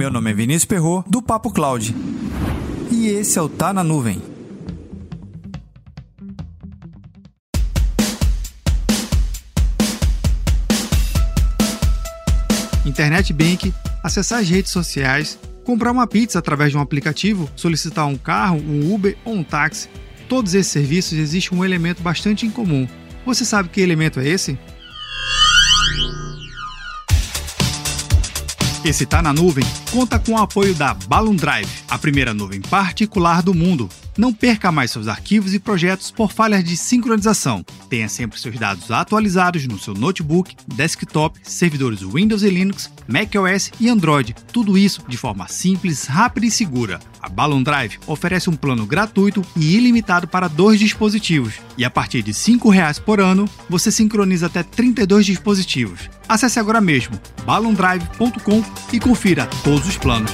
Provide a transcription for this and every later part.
Meu nome é Vinícius Perro do Papo Cloud. E esse é o Tá na Nuvem. Internet Bank, acessar as redes sociais, comprar uma pizza através de um aplicativo, solicitar um carro, um Uber ou um táxi. Todos esses serviços existe um elemento bastante incomum. Você sabe que elemento é esse? Esse Tá na Nuvem conta com o apoio da Balloon Drive, a primeira nuvem particular do mundo. Não perca mais seus arquivos e projetos por falhas de sincronização. Tenha sempre seus dados atualizados no seu notebook, desktop, servidores Windows e Linux, macOS e Android. Tudo isso de forma simples, rápida e segura. A Balloon Drive oferece um plano gratuito e ilimitado para dois dispositivos. E a partir de R$ 5,00 por ano, você sincroniza até 32 dispositivos. Acesse agora mesmo balloondrive.com e confira todos os planos.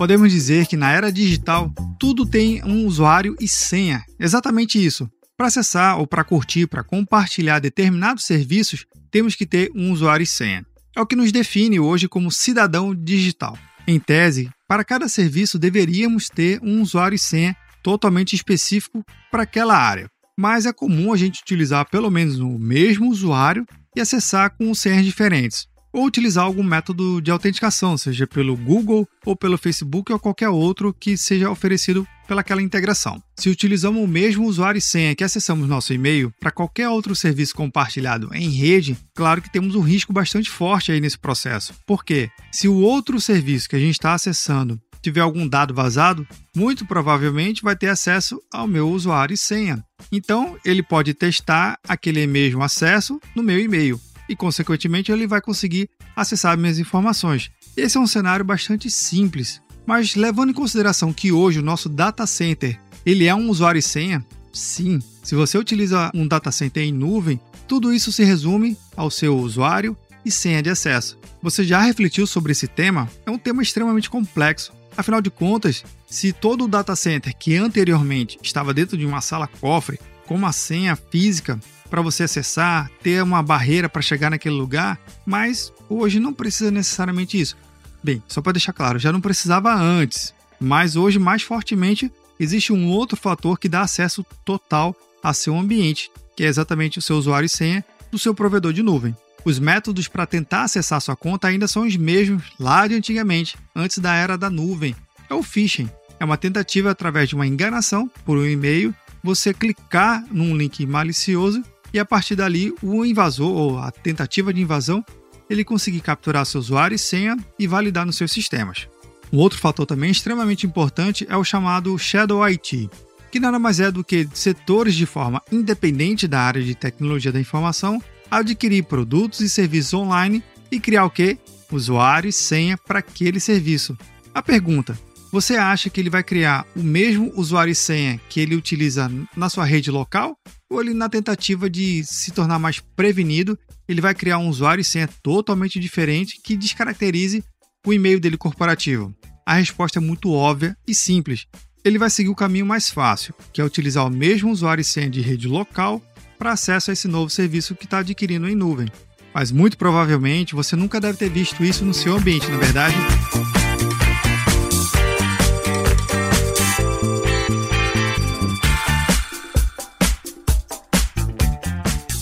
Podemos dizer que na era digital tudo tem um usuário e senha. Exatamente isso. Para acessar ou para curtir, para compartilhar determinados serviços, temos que ter um usuário e senha. É o que nos define hoje como cidadão digital. Em tese, para cada serviço deveríamos ter um usuário e senha totalmente específico para aquela área. Mas é comum a gente utilizar pelo menos o mesmo usuário e acessar com senhas diferentes ou utilizar algum método de autenticação, seja pelo Google ou pelo Facebook ou qualquer outro que seja oferecido pelaquela integração. Se utilizamos o mesmo usuário e senha que acessamos nosso e-mail para qualquer outro serviço compartilhado em rede, claro que temos um risco bastante forte aí nesse processo. Porque se o outro serviço que a gente está acessando tiver algum dado vazado, muito provavelmente vai ter acesso ao meu usuário e senha. Então, ele pode testar aquele mesmo acesso no meu e-mail e, consequentemente, ele vai conseguir acessar minhas informações. Esse é um cenário bastante simples, mas levando em consideração que hoje o nosso data center ele é um usuário e senha, sim. Se você utiliza um data center em nuvem, tudo isso se resume ao seu usuário e senha de acesso. Você já refletiu sobre esse tema? É um tema extremamente complexo. Afinal de contas, se todo o data center que anteriormente estava dentro de uma sala cofre com uma senha física para você acessar, ter uma barreira para chegar naquele lugar, mas hoje não precisa necessariamente isso. Bem, só para deixar claro, já não precisava antes, mas hoje mais fortemente existe um outro fator que dá acesso total a seu ambiente, que é exatamente o seu usuário e senha do seu provedor de nuvem. Os métodos para tentar acessar sua conta ainda são os mesmos lá de antigamente, antes da era da nuvem. É o phishing. É uma tentativa através de uma enganação por um e-mail, você clicar num link malicioso e a partir dali o invasor ou a tentativa de invasão ele conseguir capturar seu usuário e senha e validar nos seus sistemas. Um outro fator também extremamente importante é o chamado Shadow IT, que nada mais é do que setores de forma independente da área de tecnologia da informação adquirir produtos e serviços online e criar o que? Usuário e senha para aquele serviço. A pergunta: você acha que ele vai criar o mesmo usuário e senha que ele utiliza na sua rede local ou ele, na tentativa de se tornar mais prevenido, ele vai criar um usuário e senha totalmente diferente que descaracterize o e-mail dele corporativo? A resposta é muito óbvia e simples. Ele vai seguir o caminho mais fácil, que é utilizar o mesmo usuário e senha de rede local para acesso a esse novo serviço que está adquirindo em nuvem. Mas muito provavelmente você nunca deve ter visto isso no seu ambiente, na é verdade?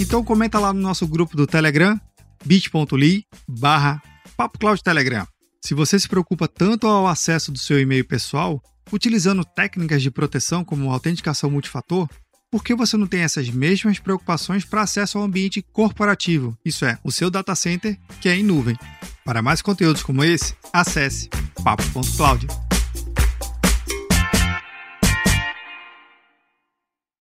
Então comenta lá no nosso grupo do Telegram, bit.ly barra Telegram. Se você se preocupa tanto ao acesso do seu e-mail pessoal, utilizando técnicas de proteção como autenticação multifator, por que você não tem essas mesmas preocupações para acesso ao ambiente corporativo, isso é, o seu data center, que é em nuvem? Para mais conteúdos como esse, acesse papo.cloud.